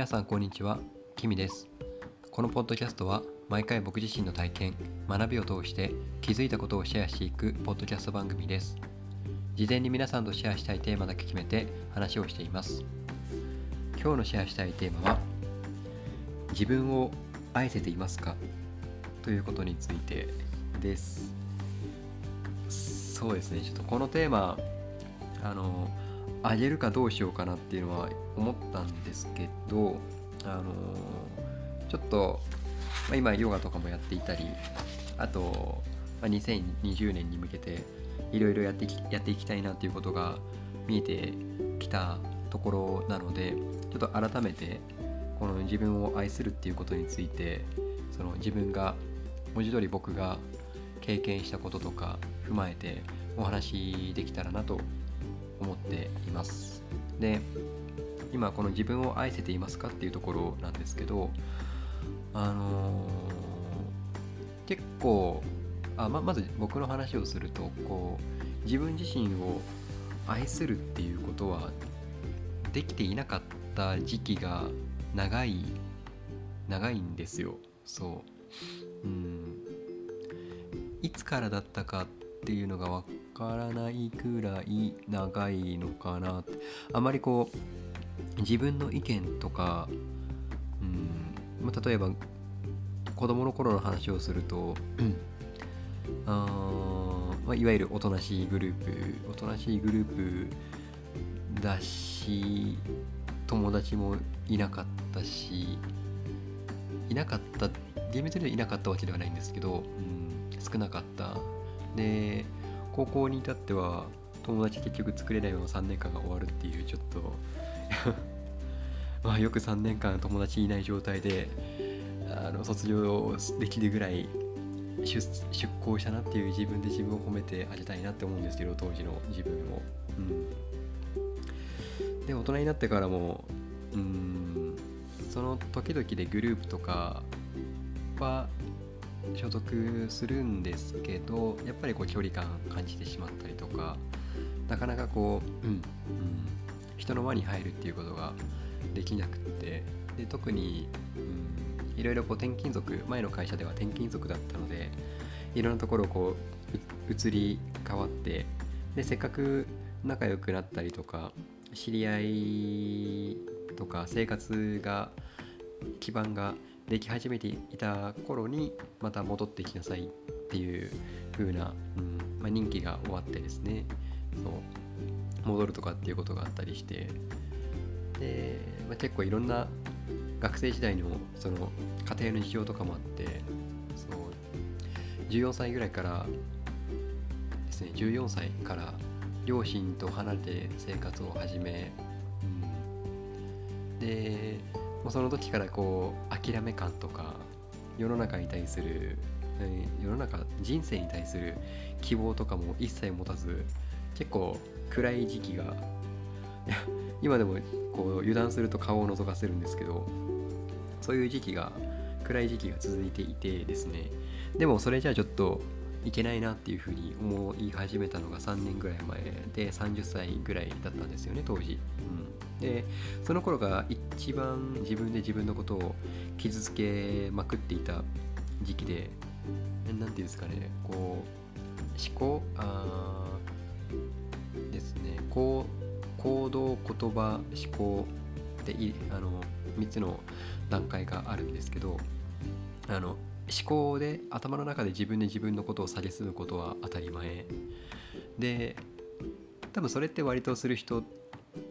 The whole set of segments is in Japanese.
皆さんこんにちはキミです。このポッドキャストは毎回僕自身の体験学びを通して気づいたことをシェアしていくポッドキャスト番組です。事前に皆さんとシェアしたいテーマだけ決めて話をしています。今日のシェアしたいテーマは自分を愛せていますか？ということについてです。そうですねちょっとこのテーマあのあげるかどうしようかなっていうのは思ったんですけどあのちょっと、まあ、今ヨガとかもやっていたりあと、まあ、2020年に向けていろいろやってやっていきたいなっていうことが見えてきたところなのでちょっと改めてこの自分を愛するっていうことについてその自分が文字通り僕が経験したこととか踏まえてお話できたらなと思っています。で今この自分を愛せていますかっていうところなんですけどあのー、結構あままず僕の話をするとこう自分自身を愛するっていうことはできていなかった時期が長い長いんですよ。そう。うん。いつからだったかっていうのが分からないくらい長いのかなあまりこう自分の意見とかうんまあ例えば子供の頃の話をすると、あまあ、いわゆるおとなしいグループおとなしいグループだし友達もいなかったしいなかった厳密にはいなかったわけではないんですけど、うん、少なかった。で高校に至っては友達結局作れないまま3年間が終わるっていうちょっと まあよく3年間友達いない状態であの卒業できるぐらい出出向したなっていう自分で自分を褒めてあげたいなって思うんですけど当時の自分を。うん、で大人になってからもうんその時々でグループとかは所属するんですけどやっぱりこう距離感感じてしまったりとかなかなかこう、うんうん、人の輪に入るっていうことができなくってで特に、うん、いろいろこう転勤族前の会社では転勤族だったのでいろんなところこう移り変わってでせっかく仲良くなったりとか知り合いとか生活が基盤ができ始めていた頃にまた戻ってきなさいっていう風な、うんまあ、任期が終わってですねそう戻るとかっていうことがあったりしてで、まあ、結構いろんな学生時代のその家庭の事情とかもあってそう14歳ぐらいからですね14歳から両親と離れて生活を始め、うん、でその時からこう諦め感とか世の中に対する世の中人生に対する希望とかも一切持たず結構暗い時期が 今でもこう油断すると顔を覗かせるんですけどそういう時期が暗い時期が続いていてですね。でもそれじゃあちょっといけないなっていうふうに思い始めたのが3年ぐらい前で30歳ぐらいだったんですよね当時、うん、でその頃が一番自分で自分のことを傷つけまくっていた時期で何て言うんですかねこう思考あですねこう行動言葉思考ってあの3つの段階があるんですけどあの思考で頭の中で自分で自分のことを蔑むことは当たり前。で多分それって割とする人、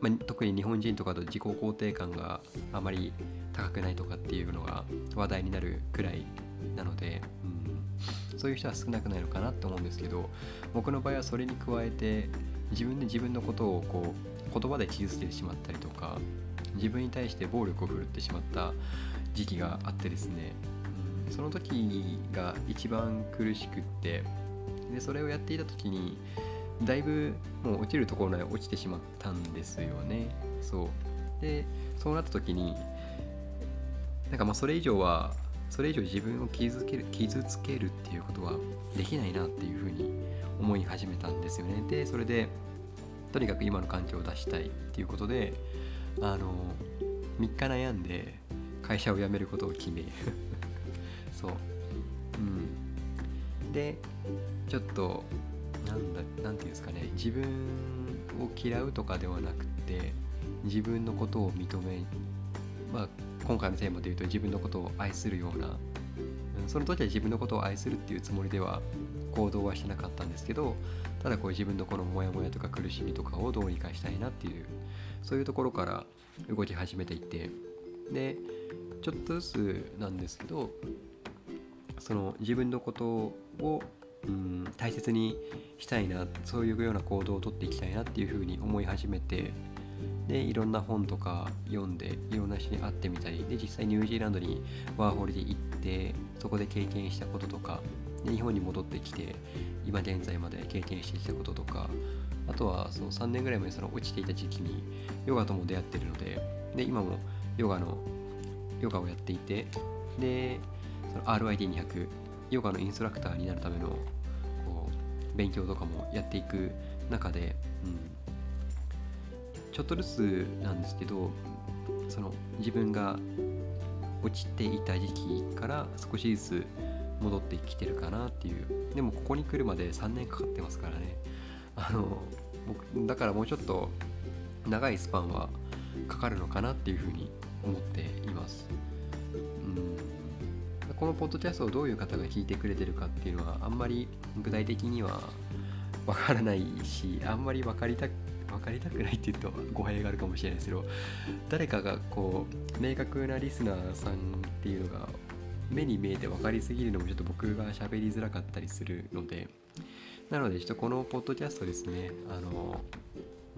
まあ、特に日本人とかと自己肯定感があまり高くないとかっていうのが話題になるくらいなので、うん、そういう人は少なくないのかなと思うんですけど僕の場合はそれに加えて自分で自分のことをこう言葉で傷つけてしまったりとか自分に対して暴力を振るってしまった時期があってですねその時が一番苦しくってでそれをやっていた時にだいぶもう落ちるところまで落ちてしまったんですよね。そう。でそうなった時になんかまあそれ以上はそれ以上自分を傷つける傷つけるっていうことはできないなっていうふうに思い始めたんですよね。でそれでとにかく今の環境を出したいっていうことであの3日悩んで会社を辞めることを決めそう。うん。でちょっとなんだなんていうんですかね自分を嫌うとかではなくて自分のことを認めまあ今回のテーマで言うと自分のことを愛するような、その時は自分のことを愛するっていうつもりでは行動はしてなかったんですけどただこう自分のこのモヤモヤとか苦しみとかをどうにかしたいなっていうそういうところから動き始めていってでちょっとずつなんですけどその自分のことを、うん、大切にしたいなそういうような行動をとっていきたいなっていうふうに思い始めてでいろんな本とか読んでいろんな人に会ってみたりで実際ニュージーランドにワーホリで行ってそこで経験したこととかで日本に戻ってきて今現在まで経験してきたこととかあとはその3年ぐらい前にその落ちていた時期にヨガとも出会ってるのでで今もヨガのヨガをやっていてで RIT200 ヨガのインストラクターになるためのこう勉強とかもやっていく中で、うん、ちょっとずつなんですけどその自分が落ちていた時期から少しずつ戻ってきてるかなっていう。でもここに来るまで3年かかってますからね。あの僕だからもうちょっと長いスパンはかかるのかなっていうふうに思っています。このポッドキャストをどういう方が聞いてくれてるかっていうのはあんまり具体的にはわからないしあんまり分かりた分かりたくないって言うと語弊があるかもしれないですけど誰かがこう明確なリスナーさんっていうのが目に見えて分かりすぎるのもちょっと僕が喋りづらかったりするのでなのでちょっとこのポッドキャストですねあの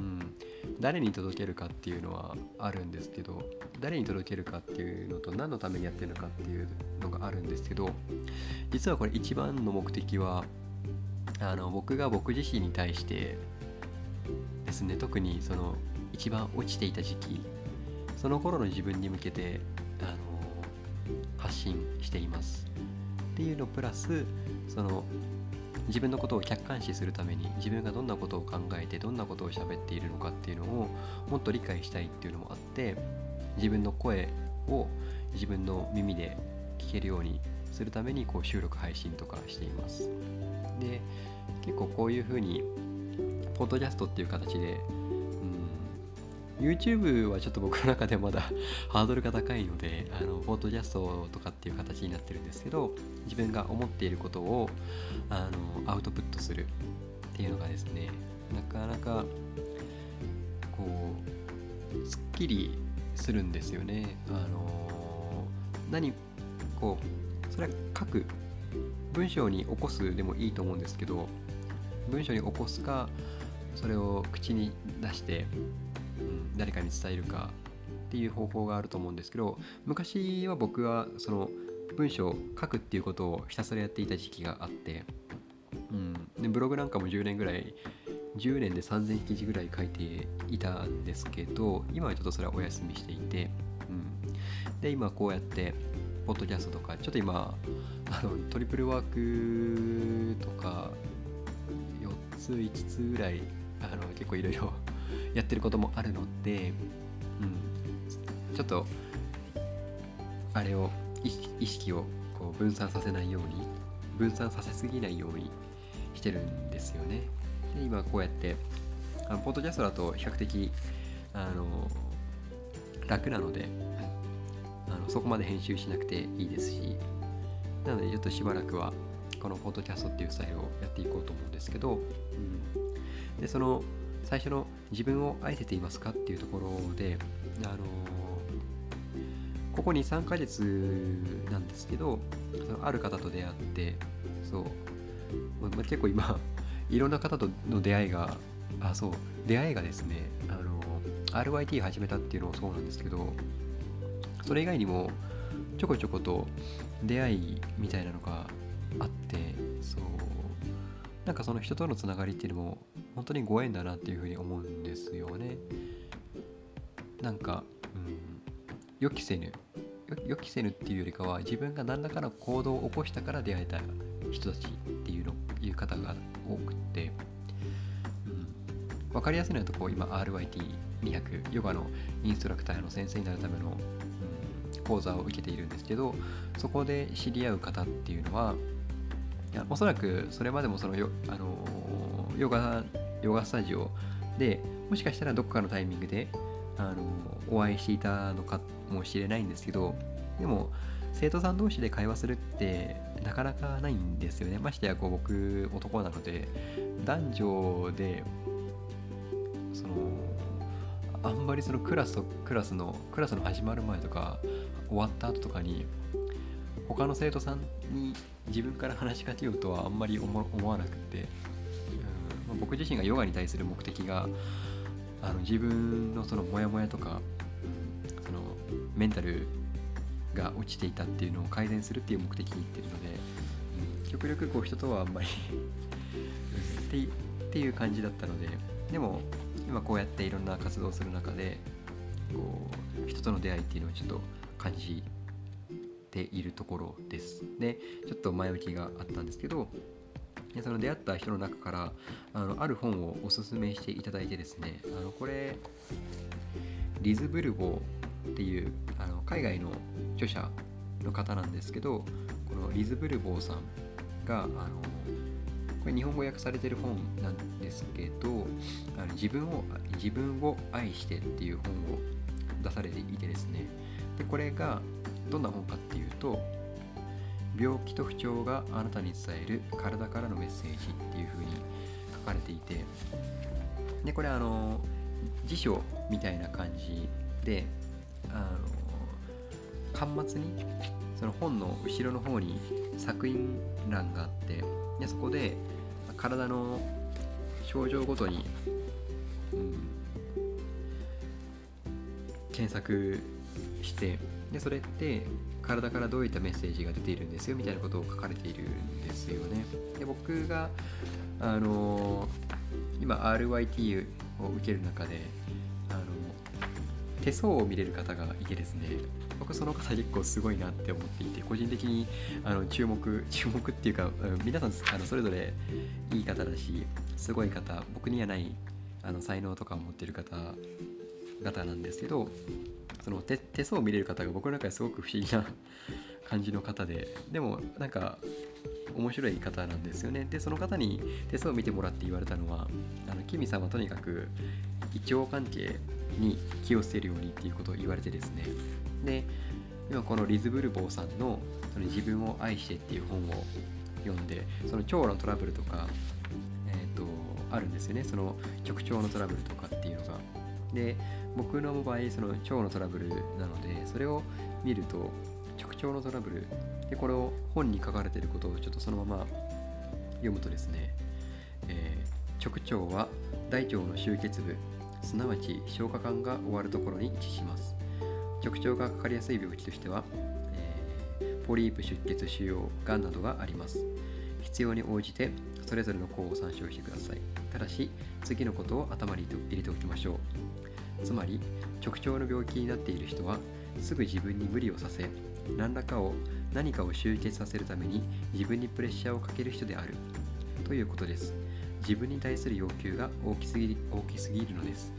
うん。誰に届けるかっていうのはあるんですけど誰に届けるかっていうのと何のためにやってるのかっていうのがあるんですけど実はこれ一番の目的はあの僕が僕自身に対してですね特にその一番落ちていた時期その頃の自分に向けてあの発信しています。っていうのプラスその自分のことを客観視するために自分がどんなことを考えてどんなことを喋っているのかっていうのをもっと理解したいっていうのもあって自分の声を自分の耳で聞けるようにするためにこう収録配信とかしています。で結構こういうふうにポッドキャストっていう形で YouTube はちょっと僕の中でまだ ハードルが高いので、あの、ポッドキャストとかっていう形になってるんですけど、自分が思っていることを、あの、アウトプットするっていうのがですね、なかなか、こう、すっきりするんですよね。あの、何、こう、それは書く、文章に起こすでもいいと思うんですけど、文章に起こすか、それを口に出して誰かに伝えるかっていう方法があると思うんですけど昔は僕はその文章を書くっていうことをひたすらやっていた時期があって、うん、でブログなんかも10年ぐらい10年で3000記事ぐらい書いていたんですけど今はちょっとそれはお休みしていて、うん、で今こうやってポッドキャストとかちょっと今あのトリプルワークとか4つ5つぐらいあの結構いろいろやってることもあるので、うん、ちょっとあれを意識をこう分散させないように分散させすぎないようにしてるんですよね。で今こうやってあのポッドキャストだと比較的あの楽なのであのそこまで編集しなくていいですしなのでちょっとしばらくはこのポッドキャストっていうスタイルをやっていこうと思うんですけど、うん、でその最初の自分を愛せていますかっていうところで、あの、ここ2、3ヶ月なんですけど、ある方と出会って、そう、まあ、結構今、いろんな方との出会いが、あ、そう、出会いがですね、あの、RYT 始めたっていうのもそうなんですけど、それ以外にも、ちょこちょこと出会いみたいなのが、なんかその人とのつながりっていうのも本当にご縁だなっていうふうに思うんですよね。なんか、うん、予期せぬ予期せぬっていうよりかは自分が何らかの行動を起こしたから出会えた人たちっていうのいう方が多くて、うん、分かりやすいのだとこう今 RYT200 ヨガのインストラクターの先生になるための、うん、講座を受けているんですけどそこで知り合う方っていうのはいやおそらくそれまでもそのヨ,、あのヨガヨガスタジオでもしかしたらどこかのタイミングであのお会いしていたのかもしれないんですけどでも生徒さん同士で会話するってなかなかないんですよね。ましてやこう僕男なので男女でそのあんまりそのクラスとクラスのクラスの始まる前とか終わった後とかに他の生徒さんに自分から話しかけようとはあんまり思わなくて、うん、僕自身がヨガに対する目的があの自分のそのモヤモヤとか、そのメンタルが落ちていたっていうのを改善するっていう目的にいってるので、うん、極力こう人とはあんまりってっていう感じだったのででも今こうやっていろんな活動をする中でこう人との出会いっていうのをちょっと感じているところです。でちょっと前置きがあったんですけどでその出会った人の中からあのある本をおすすめしていただいてですねあのこれリズ・ブルボーっていうあの海外の著者の方なんですけどこのリズ・ブルボーさんがあのこれ日本語訳されてる本なんですけどあの自分を自分を愛してっていう本を出されていてですね。でこれがどんな本かっていうと病気と不調があなたに伝える体からのメッセージっていう風に書かれていてでこれあの辞書みたいな感じであの端末にその本の後ろの方に作品欄があってでそこで体の症状ごとに、うん、検索してでそれって体からどういったメッセージが出ているんですよみたいなことを書かれているんですよね。で僕があの今 RYT を受ける中であの手相を見れる方がいてですね僕その方結構すごいなって思っていて個人的にあの注目 注目っていうか皆さんあのそれぞれいい方だしすごい方僕にはないあの才能とかを持ってる方方なんですけどその手手相を見れる方が僕の中ですごく不思議な感じの方ででもなんか面白い方なんですよね。でその方に手相を見てもらって言われたのはあのキミさんはとにかく胃腸関係に気をつけるようにっていうことを言われてですね。で今このリズ・ブルボーさんの「その自分を愛して」っていう本を読んでその腸のトラブルとか、えーと、あるんですよね。その直腸のトラブルとかっていうのが。で僕の場合その腸のトラブルなのでそれを見ると直腸のトラブルでこれを本に書かれていることをちょっとそのまま読むとですね、えー、直腸は大腸の集結部すなわち消化管が終わるところに位置します。直腸がかかりやすい病気としては、えー、ポリープ出血腫瘍がんなどがあります。必要に応じてそれぞれの項を参照してください。ただし次のことを頭に入れておきましょう。つまり直腸の病気になっている人はすぐ自分に無理をさせ何らかを何かを集結させるために自分にプレッシャーをかける人である。ということです。自分に対する要求が大きすぎ大きすぎるのです。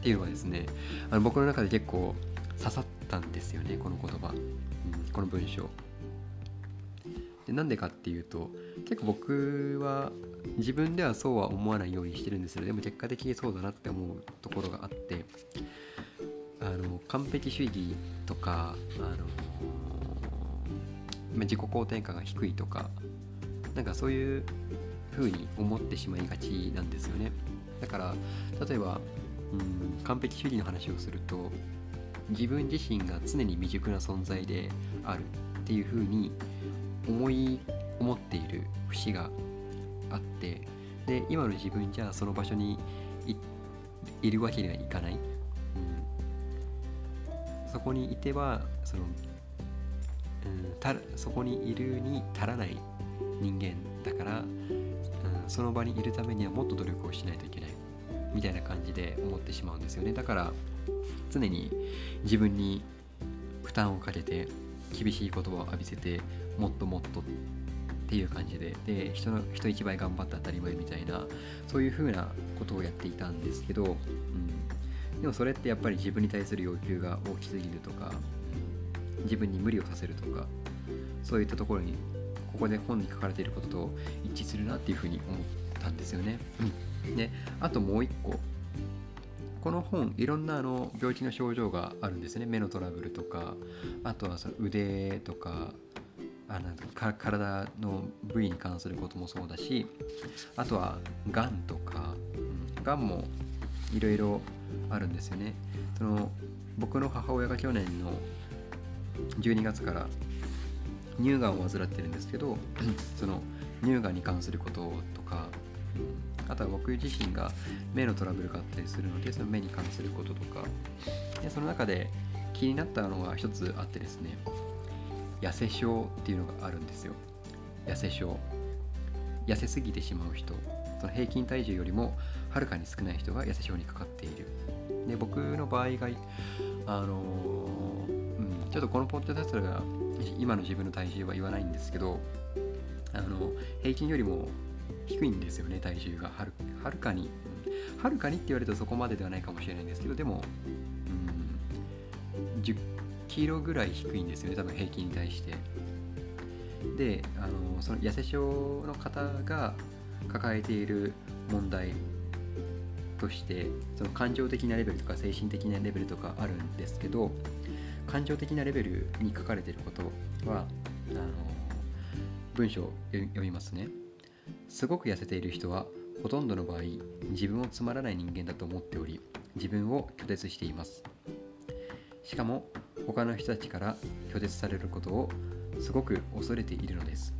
っていうのはですねあの僕の中で結構刺さったんですよねこの言葉、うん、この文章。でなんでかっていうと結構僕は自分ではそうは思わないようにしてるんですけどでも結果的にそうだなって思うところがあってあの完璧主義とかあの自己肯定感が低いとかなんかそういう風に思ってしまいがちなんですよね。だから例えばうん完璧主義の話をすると自分自身が常に未熟な存在であるっていう風に思い思っている節があってで今の自分じゃその場所にいるわけにはいかない、うん、そこにいてはその、うん、たそこにいるに足らない人間だから、うん、その場にいるためにはもっと努力をしないといけない。みたいな感じで思ってしまうんですよね。だから常に自分に負担をかけて厳しい言葉を浴びせてもっともっとっていう感じで。で人の人一倍頑張って当たり前みたいなそういう風なことをやっていたんですけど、うん、でもそれってやっぱり自分に対する要求が大きすぎるとか自分に無理をさせるとかそういったところにここで本に書かれていることと一致するなっていうふうに思ったんですよね。うん、であともう一個。この本いろんなあの病気の症状があるんですね。目のトラブルとかあとはその腕とかあなんか体の部位に関することもそうだしあとはがんとか、うん、がんもいろいろあるんですよね。その僕の母親が去年の12月から乳がんを患ってるんですけどその乳がんに関することとかあとは僕自身が目のトラブルがあったりするのでその目に関することとか。でその中で気になったのが一つあってですね痩せ症っていうのがあるんですよ。痩せ症。痩せすぎてしまう人。その平均体重よりもはるかに少ない人が痩せ症にかかっている。で僕の場合があのー、うん、ちょっとこのポッドキャストが今の自分の体重は言わないんですけどあの平均よりも低いんですよね体重が。はるはるかに。はるかにって言われるとそこまでではないかもしれないんですけどでも、うん、10キロぐらい低いんですよね多分平均に対して。であのその痩せ症の方が抱えている問題としてその感情的なレベルとか精神的なレベルとかあるんですけど感情的なレベルに書かれていることはあの文章を読みますね。すごく痩せている人はほとんどの場合自分をつまらない人間だと思っており自分を拒絶しています。しかも他の人たちから拒絶されることをすごく恐れているのです。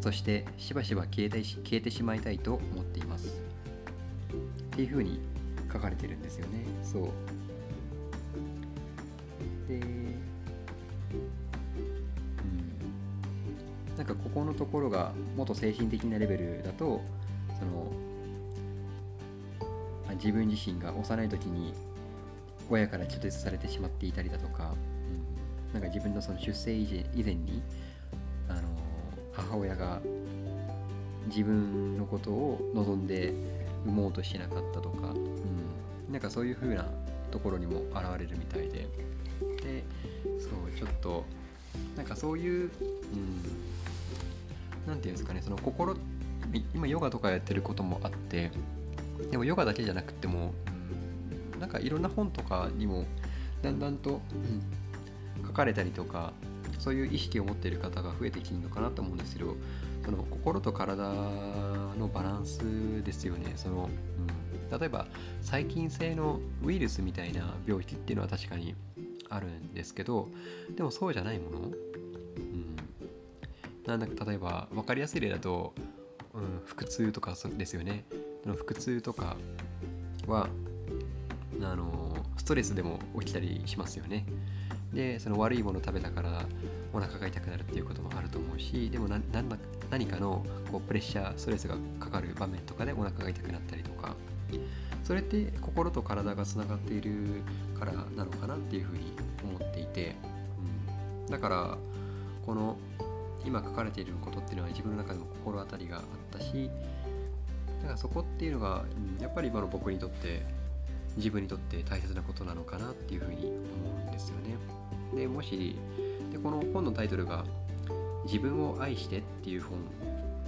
そしてしばしば消えて消えてしまいたいと思っています。っていうふうに書かれてるんですよね。そう。でかここのところがもっと精神的なレベルだとその自分自身が幼い時に親から拒絶されてしまっていたりだとか、うん、なんか自分のその出生以前にあの母親が自分のことを望んで産もうとしなかったとか、うん、なんかそういう風なところにも現れるみたいで。でそうちょっとなんかそういう、うん、なんていうんですかねその心今ヨガとかやってることもあってでもヨガだけじゃなくても、なんかいろんな本とかにもだんだんと、うん、書かれたりとかそういう意識を持っている方が増えてきてるのかなと思うんですけどその心と体のバランスですよね。その、うん、例えば細菌性のウイルスみたいな病気っていうのは確かにあるんですけどでもそうじゃないもの、なんだか例えば分かりやすい例だと、うん、腹痛とかですよね。腹痛とかはあのストレスでも起きたりしますよね。でその悪いもの食べたからお腹が痛くなるっていうこともあると思うしでも何かのこうプレッシャーストレスがかかる場面とかでお腹が痛くなったりとか。それって心と体がつながっているからなのかなっていうふうに思っていて、うん、だからこの今書かれていることっていうのは自分の中でも心当たりがあったしだからそこっていうのが、やっぱり今の僕にとって自分にとって大切なことなのかなっていうふうに思うんですよね。でもしでこの本のタイトルが「自分を愛して」っていう本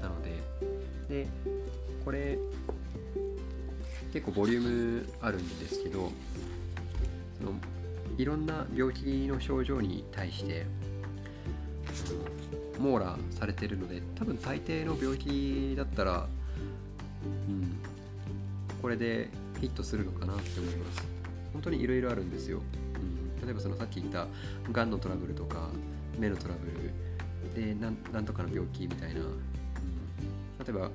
なのででこれ結構ボリュームあるんですけどそのいろんな病気の症状に対して網羅されてるので多分大抵の病気だったら、うん、これでヒットするのかなって思います。本当にいろいろあるんですよ、うん、例えばそのさっき言ったがんのトラブルとか目のトラブルでなんとかの病気みたいな、うん、例えば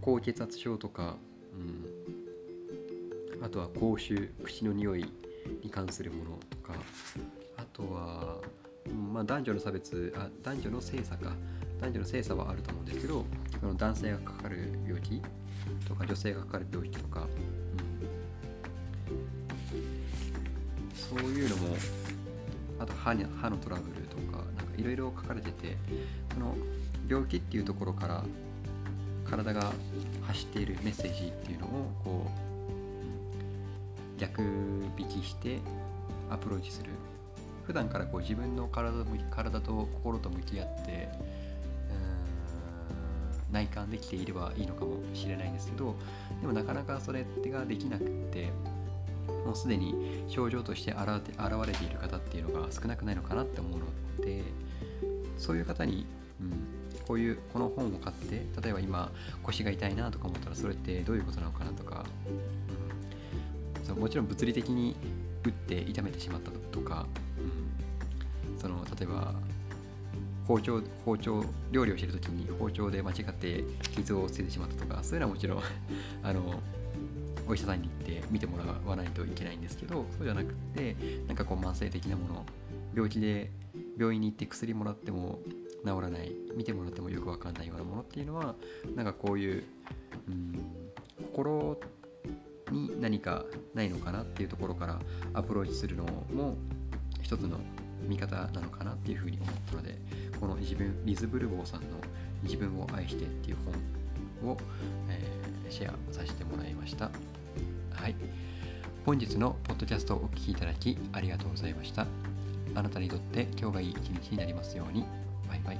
高血圧症とか、うん、あとは口臭口の匂いに関するものとかあとは、うんまあ、男女の差別あ男女の性差か。男女の性差はあると思うんですけどその男性がかかる病気とか女性がかかる病気とか、うん。そういうのもあと歯に歯のトラブルとかなんかいろいろ書かれててその病気っていうところから体が発しているメッセージっていうのをこう逆引きしてアプローチする普段からこう自分の体体と心と向き合って内観できていればいいのかもしれないんですけどでもなかなかそれができなくってもうすでに症状として現れている方っていうのが少なくないのかなって思うのでそういう方に、うん、こういうこの本を買って例えば今腰が痛いなとか思ったらそれってどういうことなのかなとか、うん、そうもちろん物理的に打って痛めてしまったとか、その例えば包丁包丁料理をしてる時に包丁で間違って傷をつけてしまったとかそういうのはもちろん あのお医者さんに行って見てもらわないといけないんですけどそうじゃなくってなんかこう慢性的なもの病気で病院に行って薬もらっても治らない見てもらってもよくわかんないようなものっていうのはなんかこういう、うん、心に何かないのかなっていうところからアプローチするのも一つの見方なのかなっていうふうに思ったのでこの自分リズ・ブルボーさんの「自分を愛して」っていう本を、えー、シェアさせてもらいました。はい。本日のポッドキャストをお聴きいただきありがとうございました。あなたにとって今日がいい一日になりますように。バイバイ。